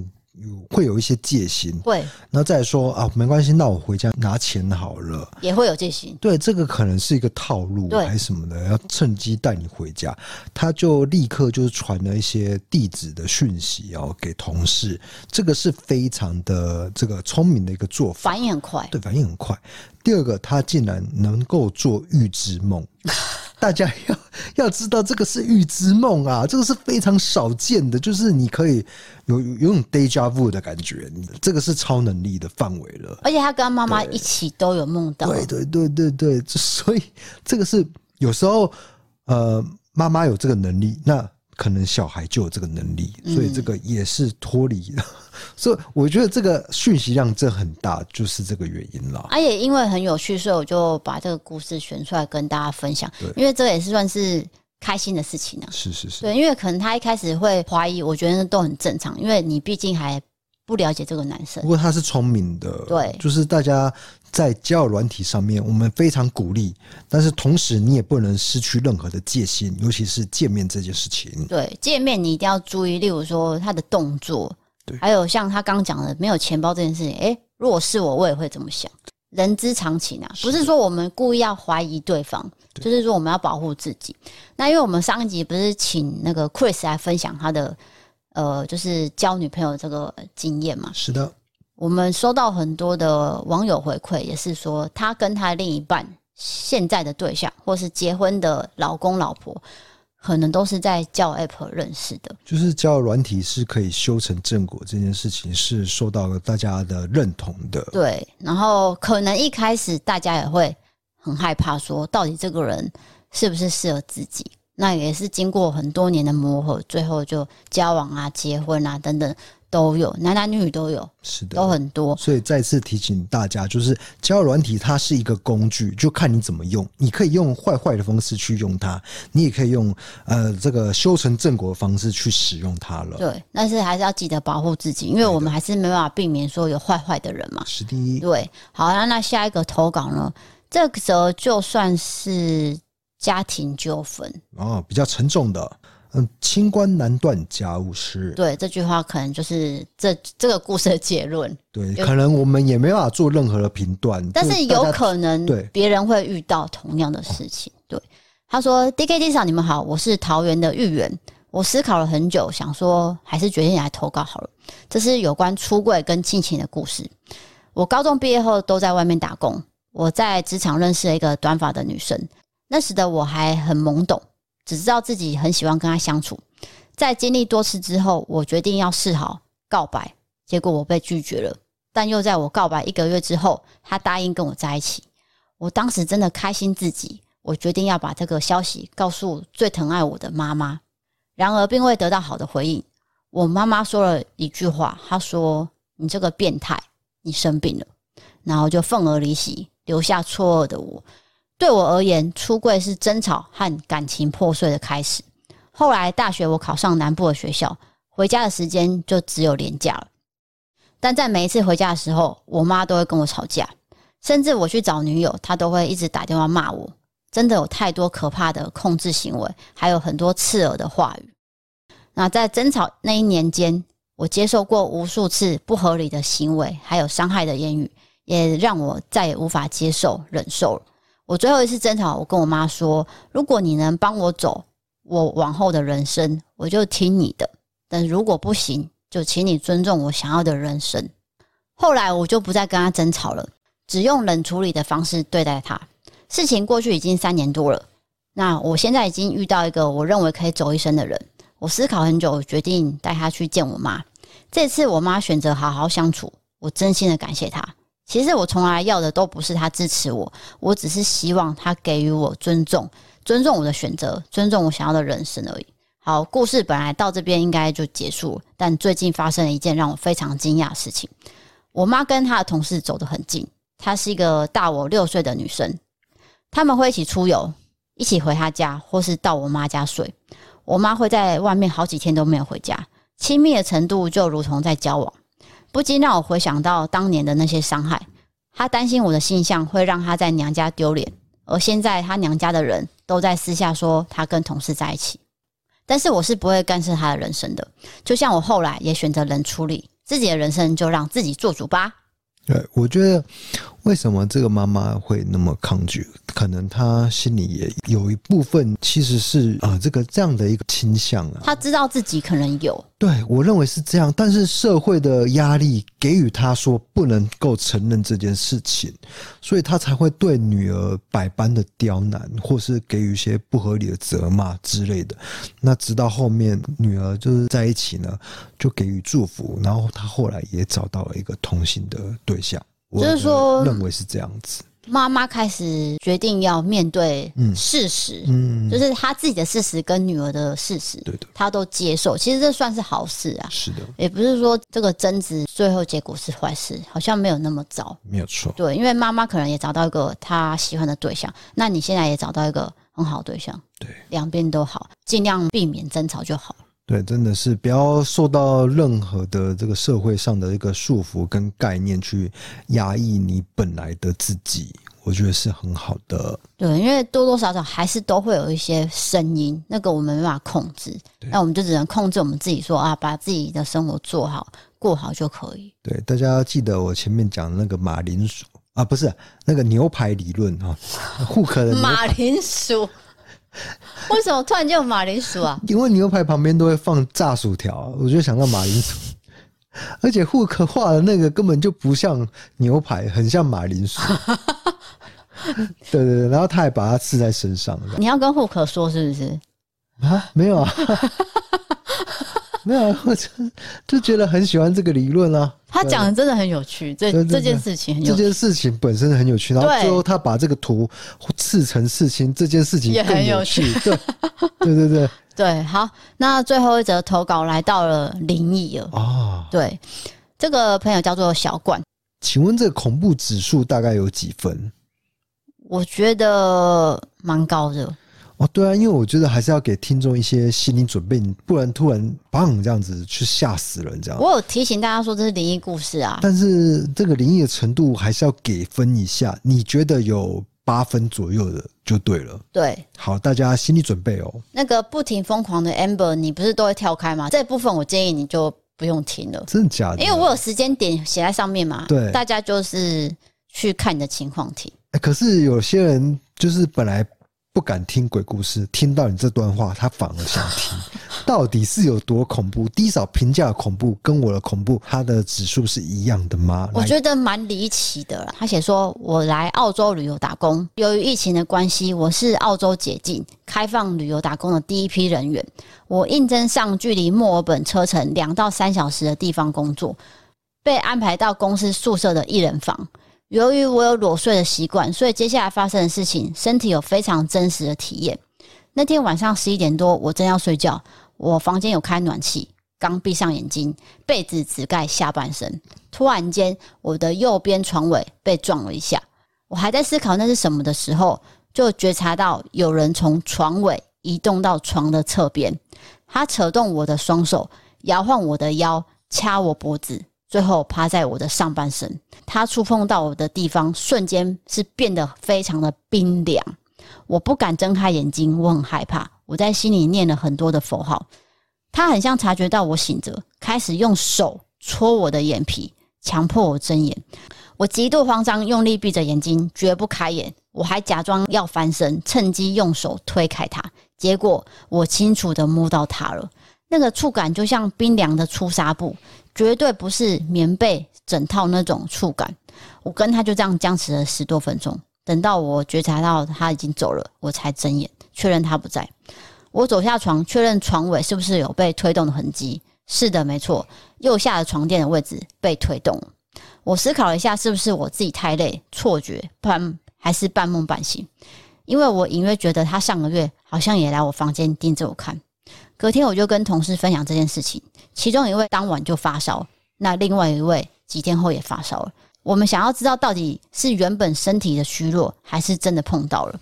有会有一些戒心，会，然后再来说啊，没关系，那我回家拿钱好了，也会有戒心。对，这个可能是一个套路，对。还是什么的，要趁机带你回家，他就立刻就是传了一些地址的讯息哦给同事，这个是非常的这个聪明的一个做法，反应很快，对，反应很快。第二个，他竟然能够做预知梦。<laughs> 大家要要知道，这个是预知梦啊，<laughs> 这个是非常少见的，就是你可以有有有种 deja vu 的感觉，这个是超能力的范围了。而且他跟妈妈一起都有梦到，对对对对对，所以这个是有时候呃，妈妈有这个能力，那可能小孩就有这个能力，所以这个也是脱离了。<laughs> 所以我觉得这个讯息量这很大，就是这个原因了。啊，也因为很有趣，所以我就把这个故事选出来跟大家分享。对，因为这也是算是开心的事情啊。是是是。对，因为可能他一开始会怀疑，我觉得都很正常，因为你毕竟还不了解这个男生。不过他是聪明的，对，就是大家在交友软体上面，我们非常鼓励，但是同时你也不能失去任何的戒心，尤其是见面这件事情。对，见面你一定要注意，例如说他的动作。对，还有像他刚讲的没有钱包这件事情，诶，如果是我，我也会这么想。人之常情啊，不是说我们故意要怀疑对方，就是说我们要保护自己。那因为我们上一集不是请那个 Chris 来分享他的呃，就是交女朋友这个经验嘛？是的，我们收到很多的网友回馈，也是说他跟他另一半现在的对象，或是结婚的老公老婆。可能都是在交 App 认识的，就是交软体是可以修成正果这件事情是受到了大家的认同的。对，然后可能一开始大家也会很害怕，说到底这个人是不是适合自己？那也是经过很多年的磨合，最后就交往啊、结婚啊等等。都有，男男女女都有，是的，都很多。所以再次提醒大家，就是交友软体它是一个工具，就看你怎么用。你可以用坏坏的方式去用它，你也可以用呃这个修成正果的方式去使用它了。对，但是还是要记得保护自己，因为我们还是没办法避免说有坏坏的人嘛。是的。对，好，那那下一个投稿呢？这则就算是家庭纠纷哦，比较沉重的。嗯，清官难断家务事。对，这句话可能就是这这个故事的结论。对，可能我们也没办法做任何的评断，但是有可能对别人会遇到同样的事情。对，他说：“DKD 上你们好，我是桃园的玉圆。我思考了很久，想说还是决定来投稿好了。这是有关出柜跟亲情的故事。我高中毕业后都在外面打工，我在职场认识了一个短发的女生，那时的我还很懵懂。”只知道自己很喜欢跟他相处，在经历多次之后，我决定要示好告白，结果我被拒绝了。但又在我告白一个月之后，他答应跟我在一起。我当时真的开心自己，我决定要把这个消息告诉最疼爱我的妈妈。然而，并未得到好的回应。我妈妈说了一句话，她说：“你这个变态，你生病了。”然后就愤而离席，留下错愕的我。对我而言，出柜是争吵和感情破碎的开始。后来大学我考上南部的学校，回家的时间就只有连假了。但在每一次回家的时候，我妈都会跟我吵架，甚至我去找女友，她都会一直打电话骂我。真的有太多可怕的控制行为，还有很多刺耳的话语。那在争吵那一年间，我接受过无数次不合理的行为，还有伤害的言语，也让我再也无法接受、忍受了。我最后一次争吵，我跟我妈说：“如果你能帮我走我往后的人生，我就听你的；但如果不行，就请你尊重我想要的人生。”后来我就不再跟她争吵了，只用冷处理的方式对待她。事情过去已经三年多了，那我现在已经遇到一个我认为可以走一生的人。我思考很久，决定带她去见我妈。这次我妈选择好好相处，我真心的感谢她。其实我从来要的都不是他支持我，我只是希望他给予我尊重，尊重我的选择，尊重我想要的人生而已。好，故事本来到这边应该就结束，但最近发生了一件让我非常惊讶的事情。我妈跟她的同事走得很近，她是一个大我六岁的女生，他们会一起出游，一起回她家，或是到我妈家睡。我妈会在外面好几天都没有回家，亲密的程度就如同在交往。不禁让我回想到当年的那些伤害。他担心我的形象会让他在娘家丢脸，而现在他娘家的人都在私下说他跟同事在一起。但是我是不会干涉他的人生的，就像我后来也选择冷处理，自己的人生就让自己做主吧。对，我觉得为什么这个妈妈会那么抗拒？可能她心里也有一部分其实是啊、呃，这个这样的一个倾向啊。她知道自己可能有，对，我认为是这样，但是社会的压力给予她说不能够承认这件事情，所以她才会对女儿百般的刁难，或是给予一些不合理的责骂之类的。那直到后面女儿就是在一起呢，就给予祝福，然后她后来也找到了一个同性的对象。就是说，认为是这样子。妈妈开始决定要面对事实，嗯，就是她自己的事实跟女儿的事实，对的，她都接受。其实这算是好事啊。是的，也不是说这个争执最后结果是坏事，好像没有那么糟。没有错。对，因为妈妈可能也找到一个她喜欢的对象，那你现在也找到一个很好的对象，对，两边都好，尽量避免争吵就好。对，真的是不要受到任何的这个社会上的一个束缚跟概念去压抑你本来的自己，我觉得是很好的。对，因为多多少少还是都会有一些声音，那个我们没办法控制，那我们就只能控制我们自己说，说啊，把自己的生活做好、过好就可以。对，大家要记得我前面讲的那个马铃薯啊，不是那个牛排理论啊，<laughs> 户口的马铃薯。<laughs> 为什么突然间有马铃薯啊？因为牛排旁边都会放炸薯条，我就想到马铃薯。而且户口画的那个根本就不像牛排，很像马铃薯。<laughs> 对对对，然后他还把它刺在身上。你要跟户口说是不是？啊，没有啊。<laughs> <laughs> 没有，我就就觉得很喜欢这个理论啊。他讲的真的很有趣，这这件事情很有趣，这件事情本身很有趣。然后最后他把这个图刺成刺青，这件事情也很有趣。对，对对对 <laughs> 对。好，那最后一则投稿来到了灵异了啊。对，这个朋友叫做小冠，请问这个恐怖指数大概有几分？我觉得蛮高的。哦，对啊，因为我觉得还是要给听众一些心理准备，不然突然砰这样子去吓死人，这样。我有提醒大家说这是灵异故事啊，但是这个灵异的程度还是要给分一下。你觉得有八分左右的就对了。对，好，大家心理准备哦。那个不停疯狂的 Amber，你不是都会跳开吗？这部分我建议你就不用听了。真的假的？因为我有时间点写在上面嘛。对，大家就是去看你的情况听。哎，可是有些人就是本来。不敢听鬼故事，听到你这段话，他反而想听。<laughs> 到底是有多恐怖？低嫂评价恐怖跟我的恐怖，它的指数是一样的吗？我觉得蛮离奇的啦。他写说：“我来澳洲旅游打工，由于疫情的关系，我是澳洲解禁开放旅游打工的第一批人员。我应征上距离墨尔本车程两到三小时的地方工作，被安排到公司宿舍的一人房。”由于我有裸睡的习惯，所以接下来发生的事情，身体有非常真实的体验。那天晚上十一点多，我正要睡觉，我房间有开暖气，刚闭上眼睛，被子只盖下半身，突然间，我的右边床尾被撞了一下。我还在思考那是什么的时候，就觉察到有人从床尾移动到床的侧边，他扯动我的双手，摇晃我的腰，掐我脖子。最后趴在我的上半身，他触碰到我的地方，瞬间是变得非常的冰凉。我不敢睁开眼睛，我很害怕。我在心里念了很多的佛号。他很像察觉到我醒着，开始用手戳我的眼皮，强迫我睁眼。我极度慌张，用力闭着眼睛，绝不开眼。我还假装要翻身，趁机用手推开他。结果我清楚的摸到他了，那个触感就像冰凉的粗纱布。绝对不是棉被整套那种触感。我跟他就这样僵持了十多分钟，等到我觉察到他已经走了，我才睁眼确认他不在。我走下床，确认床尾是不是有被推动的痕迹。是的，没错，右下的床垫的位置被推动了。我思考了一下，是不是我自己太累，错觉，不然还是半梦半醒？因为我隐约觉得他上个月好像也来我房间盯着我看。隔天我就跟同事分享这件事情，其中一位当晚就发烧，那另外一位几天后也发烧了。我们想要知道到底是原本身体的虚弱，还是真的碰到了。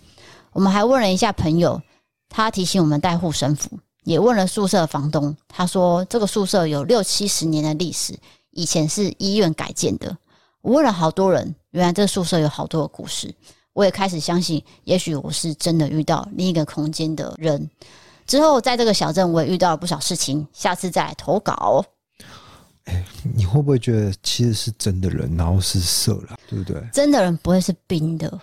我们还问了一下朋友，他提醒我们带护身符，也问了宿舍房东，他说这个宿舍有六七十年的历史，以前是医院改建的。我问了好多人，原来这宿舍有好多的故事。我也开始相信，也许我是真的遇到另一个空间的人。之后，在这个小镇，我也遇到了不少事情。下次再来投稿。哎，你会会不会觉得其实是真的人，然后是色狼，对不对？真的人不会是冰的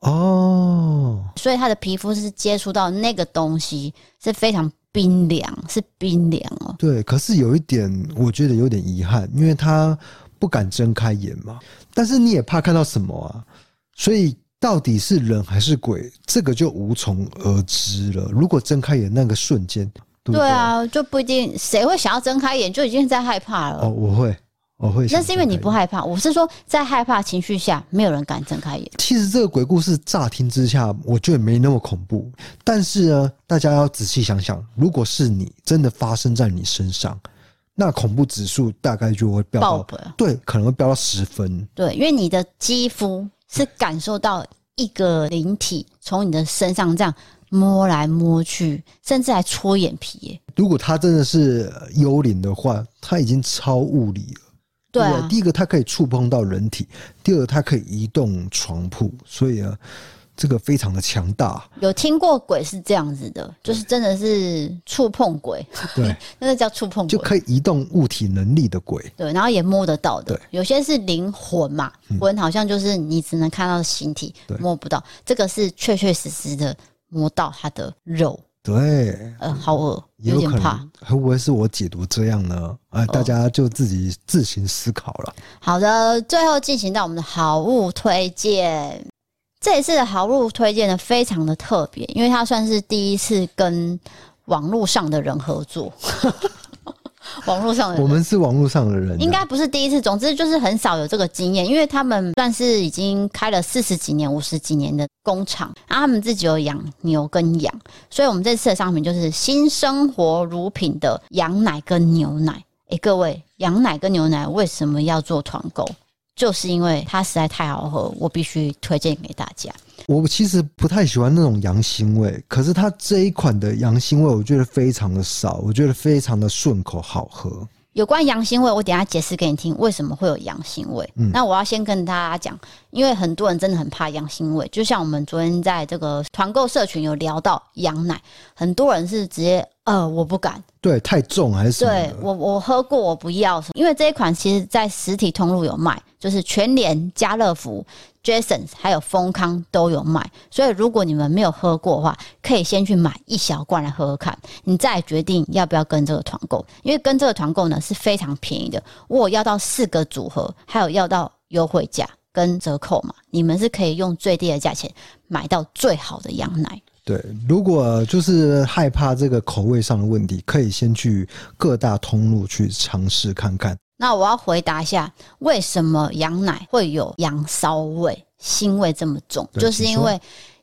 哦，所以他的皮肤是接触到那个东西是非常冰凉，是冰凉哦。对，可是有一点，我觉得有点遗憾，因为他不敢睁开眼嘛。但是你也怕看到什么啊？所以到底是人还是鬼，这个就无从而知了。如果睁开眼那个瞬间，对，啊，就不一定谁会想要睁开眼，就已经在害怕了。哦，我会。我会，那是因为你不害怕。我是说，在害怕情绪下，没有人敢睁开眼。其实这个鬼故事乍听之下，我觉得没那么恐怖。但是呢，大家要仔细想想，如果是你真的发生在你身上，那恐怖指数大概就会飙到，对，可能会飙到十分。对，因为你的肌肤是感受到一个灵体从你的身上这样摸来摸去，甚至还戳眼皮耶。如果他真的是幽灵的话，他已经超物理了。对啊，第一个它可以触碰到人体，第二个它可以移动床铺，所以啊，这个非常的强大。有听过鬼是这样子的，就是真的是触碰鬼，对，<laughs> 那个叫触碰鬼，就可以移动物体能力的鬼。对，然后也摸得到的。有些是灵魂嘛，魂好像就是你只能看到形体，摸不到。这个是确确实实的摸到他的肉。对，呃，好饿，有点怕，会不会是我解读这样呢？啊、呃，大家就自己自行思考了。好的，最后进行到我们的好物推荐。这一次的好物推荐的，非常的特别，因为它算是第一次跟网络上的人合作。<laughs> 网络上的人，我们是网络上的人，应该不是第一次。总之就是很少有这个经验，因为他们算是已经开了四十几年、五十几年的工厂，啊，他们自己有养牛跟羊，所以我们这次的商品就是新生活乳品的羊奶跟牛奶。哎，各位，羊奶跟牛奶为什么要做团购？就是因为它实在太好喝，我必须推荐给大家。我其实不太喜欢那种羊腥味，可是它这一款的羊腥味，我觉得非常的少，我觉得非常的顺口好喝。有关羊腥味，我等一下解释给你听，为什么会有羊腥味。嗯，那我要先跟大家讲，因为很多人真的很怕羊腥味，就像我们昨天在这个团购社群有聊到羊奶，很多人是直接呃，我不敢，对，太重还是什么？对，我我喝过，我不要，因为这一款其实在实体通路有卖，就是全联、家乐福。Jason 还有丰康都有卖，所以如果你们没有喝过的话，可以先去买一小罐来喝喝看，你再决定要不要跟这个团购。因为跟这个团购呢是非常便宜的，我要到四个组合，还有要到优惠价跟折扣嘛，你们是可以用最低的价钱买到最好的羊奶。对，如果就是害怕这个口味上的问题，可以先去各大通路去尝试看看。那我要回答一下，为什么羊奶会有羊骚味、腥味这么重？就是因为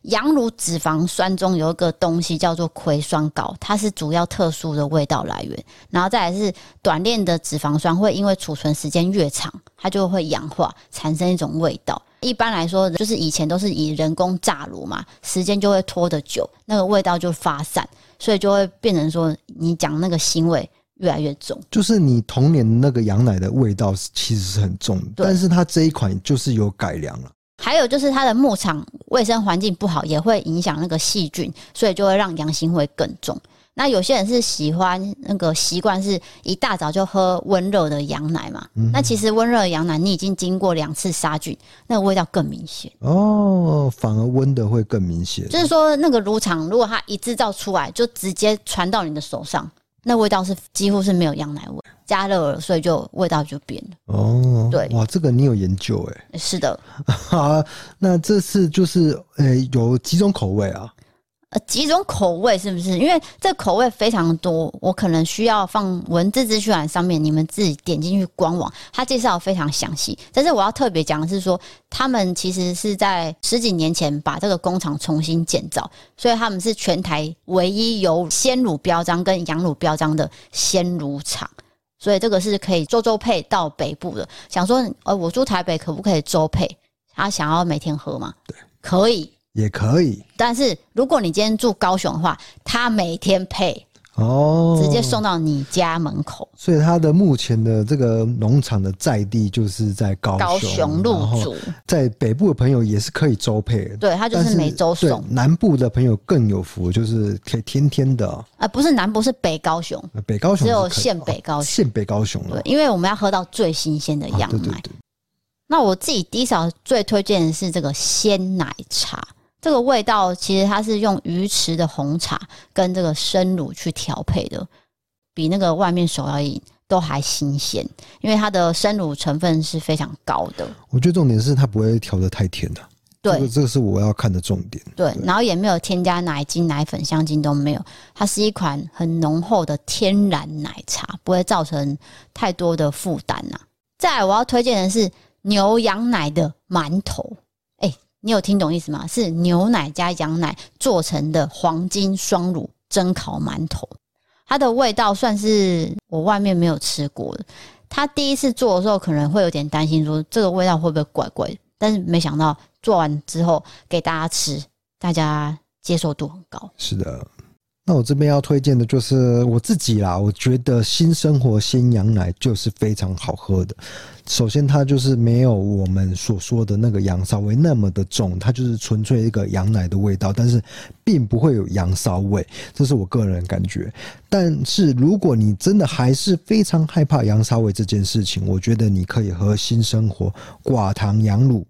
羊乳脂肪酸中有一个东西叫做葵酸膏，它是主要特殊的味道来源。然后再来是短链的脂肪酸，会因为储存时间越长，它就会氧化，产生一种味道。一般来说，就是以前都是以人工炸炉嘛，时间就会拖得久，那个味道就发散，所以就会变成说你讲那个腥味。越来越重，就是你童年那个羊奶的味道其实是很重的，但是它这一款就是有改良了。还有就是它的牧场卫生环境不好，也会影响那个细菌，所以就会让羊腥味更重。那有些人是喜欢那个习惯是一大早就喝温热的羊奶嘛，嗯、那其实温热的羊奶你已经经过两次杀菌，那个味道更明显哦，反而温的会更明显。就是说那个乳厂如果它一制造出来就直接传到你的手上。那味道是几乎是没有羊奶味，加热了，所以就味道就变了。哦，对，哇，这个你有研究哎？是的。<laughs> 好，那这次就是呃、欸，有几种口味啊？呃几种口味是不是？因为这口味非常多，我可能需要放文字资讯栏上面，你们自己点进去官网，它介绍非常详细。但是我要特别讲的是说，他们其实是在十几年前把这个工厂重新建造，所以他们是全台唯一有鲜乳标章跟羊乳标章的鲜乳厂，所以这个是可以周周配到北部的。想说，呃，我住台北可不可以周配？他想要每天喝吗？对，可以。也可以，但是如果你今天住高雄的话，他每天配哦，直接送到你家门口。所以他的目前的这个农场的在地就是在高雄，高雄路竹，在北部的朋友也是可以周配，对，他就是每周送。南部的朋友更有福，就是可以天天的。啊、呃，不是南部，是北高雄，北高雄只有县北高雄，县、哦、北高雄了对，因为我们要喝到最新鲜的羊奶。啊、对对对。那我自己 D 嫂最推荐的是这个鲜奶茶。这个味道其实它是用鱼池的红茶跟这个生乳去调配的，比那个外面手摇饮都还新鲜，因为它的生乳成分是非常高的。我觉得重点是它不会调的太甜的，对，这个这个是我要看的重点。对，对，然后也没有添加奶精、奶粉、香精都没有，它是一款很浓厚的天然奶茶，不会造成太多的负担呐。再来我要推荐的是牛羊奶的馒头。你有听懂意思吗？是牛奶加羊奶做成的黄金双乳蒸烤馒头，它的味道算是我外面没有吃过的。他第一次做的时候可能会有点担心，说这个味道会不会怪怪？但是没想到做完之后给大家吃，大家接受度很高。是的。那我这边要推荐的就是我自己啦，我觉得新生活鲜羊奶就是非常好喝的。首先，它就是没有我们所说的那个羊骚味那么的重，它就是纯粹一个羊奶的味道，但是并不会有羊骚味，这是我个人感觉。但是如果你真的还是非常害怕羊骚味这件事情，我觉得你可以喝新生活寡糖羊乳，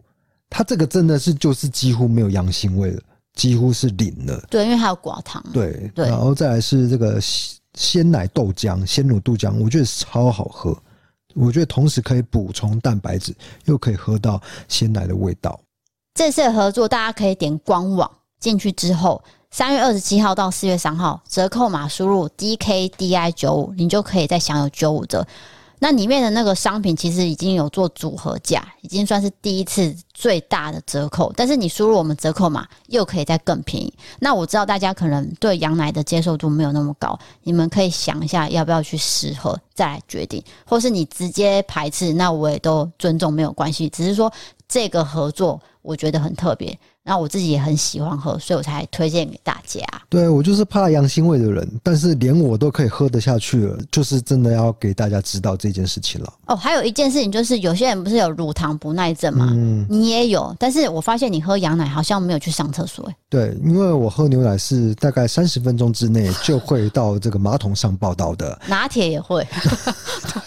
它这个真的是就是几乎没有羊腥味了。几乎是零了，对，因为还有寡糖。对，对，然后再来是这个鲜奶豆浆、鲜乳豆浆，我觉得超好喝。我觉得同时可以补充蛋白质，又可以喝到鲜奶的味道。这次的合作，大家可以点官网进去之后，三月二十七号到四月三号，折扣码输入 DKDI 九五，你就可以再享有九五折。那里面的那个商品其实已经有做组合价，已经算是第一次最大的折扣。但是你输入我们折扣码，又可以再更便宜。那我知道大家可能对羊奶的接受度没有那么高，你们可以想一下要不要去试喝，再来决定。或是你直接排斥，那我也都尊重，没有关系。只是说这个合作，我觉得很特别。那我自己也很喜欢喝，所以我才推荐给大家。对，我就是怕羊腥味的人，但是连我都可以喝得下去了，就是真的要给大家知道这件事情了。哦，还有一件事情就是，有些人不是有乳糖不耐症吗？嗯，你也有，但是我发现你喝羊奶好像没有去上厕所。对，因为我喝牛奶是大概三十分钟之内就会到这个马桶上报道的，<laughs> 拿铁也会。<laughs>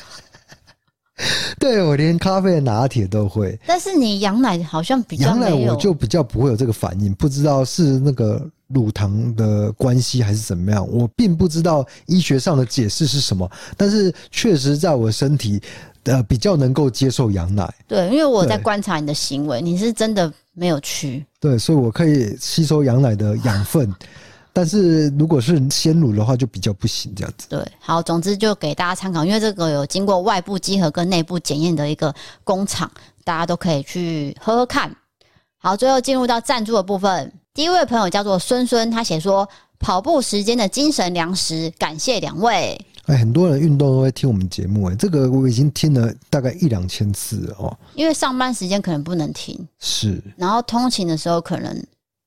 <laughs> 对，我连咖啡的拿铁都会，但是你羊奶好像比较羊奶我就比较不会有这个反应，不知道是那个乳糖的关系还是怎么样，我并不知道医学上的解释是什么，但是确实在我身体呃比较能够接受羊奶。对，因为我在观察你的行为，你是真的没有去。对，所以我可以吸收羊奶的养分。但是如果是鲜乳的话，就比较不行这样子。对，好，总之就给大家参考，因为这个有经过外部稽核跟内部检验的一个工厂，大家都可以去喝喝看。好，最后进入到赞助的部分，第一位朋友叫做孙孙，他写说跑步时间的精神粮食，感谢两位。哎，很多人运动都会听我们节目，哎，这个我已经听了大概一两千次了哦。因为上班时间可能不能听，是，然后通勤的时候可能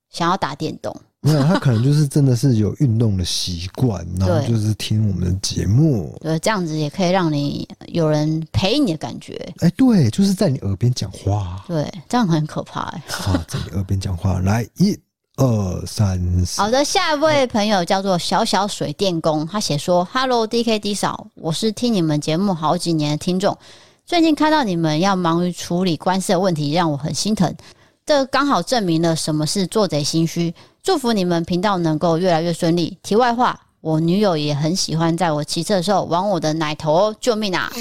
想要打电动。<laughs> 没有，他可能就是真的是有运动的习惯，然后就是听我们的节目，对，这样子也可以让你有人陪你的感觉。哎，对，就是在你耳边讲话，对，这样很可怕哎。好，在你耳边讲话，来，一二三四。好的，下一位朋友叫做小小水电工，他写说：“Hello DKD 嫂，我是听你们节目好几年的听众，最近看到你们要忙于处理官司的问题，让我很心疼。这刚好证明了什么是做贼心虚。”祝福你们频道能够越来越顺利。题外话，我女友也很喜欢在我骑车的时候玩我的奶头哦，救命啊！<laughs>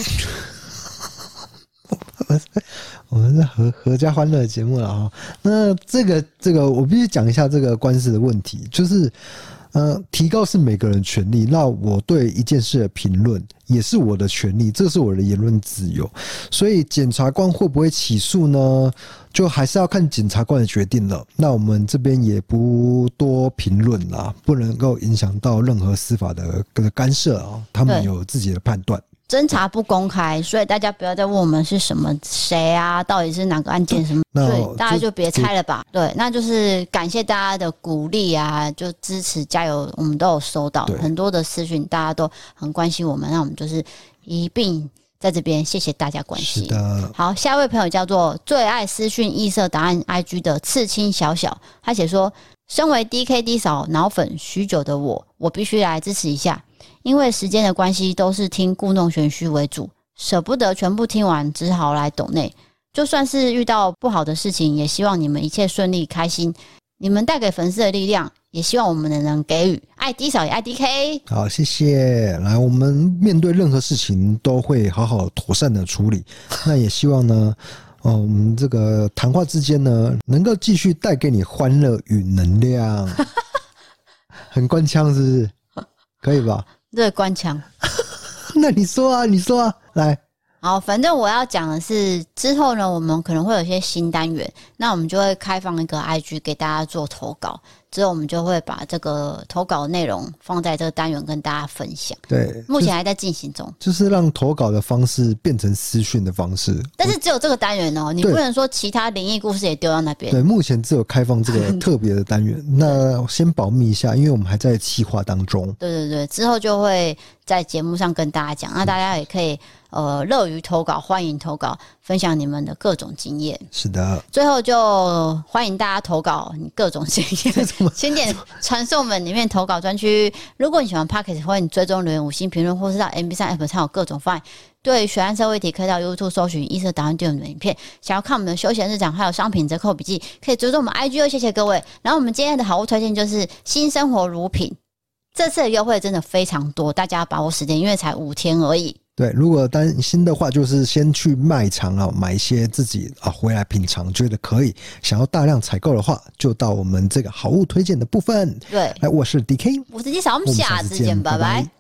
我们是合合家欢乐节目了啊。那这个这个，我必须讲一下这个官司的问题，就是。呃，提高是每个人权利，那我对一件事的评论也是我的权利，这是我的言论自由。所以检察官会不会起诉呢？就还是要看检察官的决定了。那我们这边也不多评论啦，不能够影响到任何司法的干涉啊，他们有自己的判断。侦查不公开，所以大家不要再问我们是什么谁啊，到底是哪个案件什么，对，大家就别猜了吧。对，那就是感谢大家的鼓励啊，就支持加油，我们都有收到很多的私讯，大家都很关心我们，那我们就是一并在这边谢谢大家关心。好，下一位朋友叫做最爱私讯异色答案 IG 的刺青小小，他写说。身为 DKD 嫂脑粉许久的我，我必须来支持一下。因为时间的关系，都是听故弄玄虚为主，舍不得全部听完，只好来抖内。就算是遇到不好的事情，也希望你们一切顺利开心。你们带给粉丝的力量，也希望我们能能给予。爱 D 少也爱 DK。好，谢谢。来，我们面对任何事情都会好好妥善的处理。<laughs> 那也希望呢。哦，我们这个谈话之间呢，能够继续带给你欢乐与能量。<laughs> 很官腔是不是？可以吧？乐观强。<laughs> 那你说啊，你说啊，来。好，反正我要讲的是，之后呢，我们可能会有一些新单元，那我们就会开放一个 IG 给大家做投稿，之后我们就会把这个投稿内容放在这个单元跟大家分享。对，目前还在进行中，就是让投稿的方式变成私讯的方式，但是只有这个单元哦，你不能说其他灵异故事也丢到那边。对，目前只有开放这个 <laughs> 特别的单元，那先保密一下，因为我们还在企划当中。对对对，之后就会在节目上跟大家讲，那大家也可以。呃，乐于投稿，欢迎投稿，分享你们的各种经验。是的，最后就欢迎大家投稿你各种经验，<laughs> 先点传送门里面投稿专区。如果你喜欢 Podcast，欢迎追踪留言、五星评论，或是到 MB 三 App 上有各种方案。对悬案社会题，可以到 YouTube 搜寻异色档案店的影片。想要看我们的休闲日常，还有商品折扣笔记，可以追踪我们 IG 哦。谢谢各位。然后我们今天的好物推荐就是新生活乳品，这次的优惠真的非常多，大家把握时间，因为才五天而已。对，如果担心的话，就是先去卖场啊买一些自己啊回来品尝，觉得可以。想要大量采购的话，就到我们这个好物推荐的部分。对，来，我是 DK，我是 D 嫂，我们下次见，拜拜。拜拜。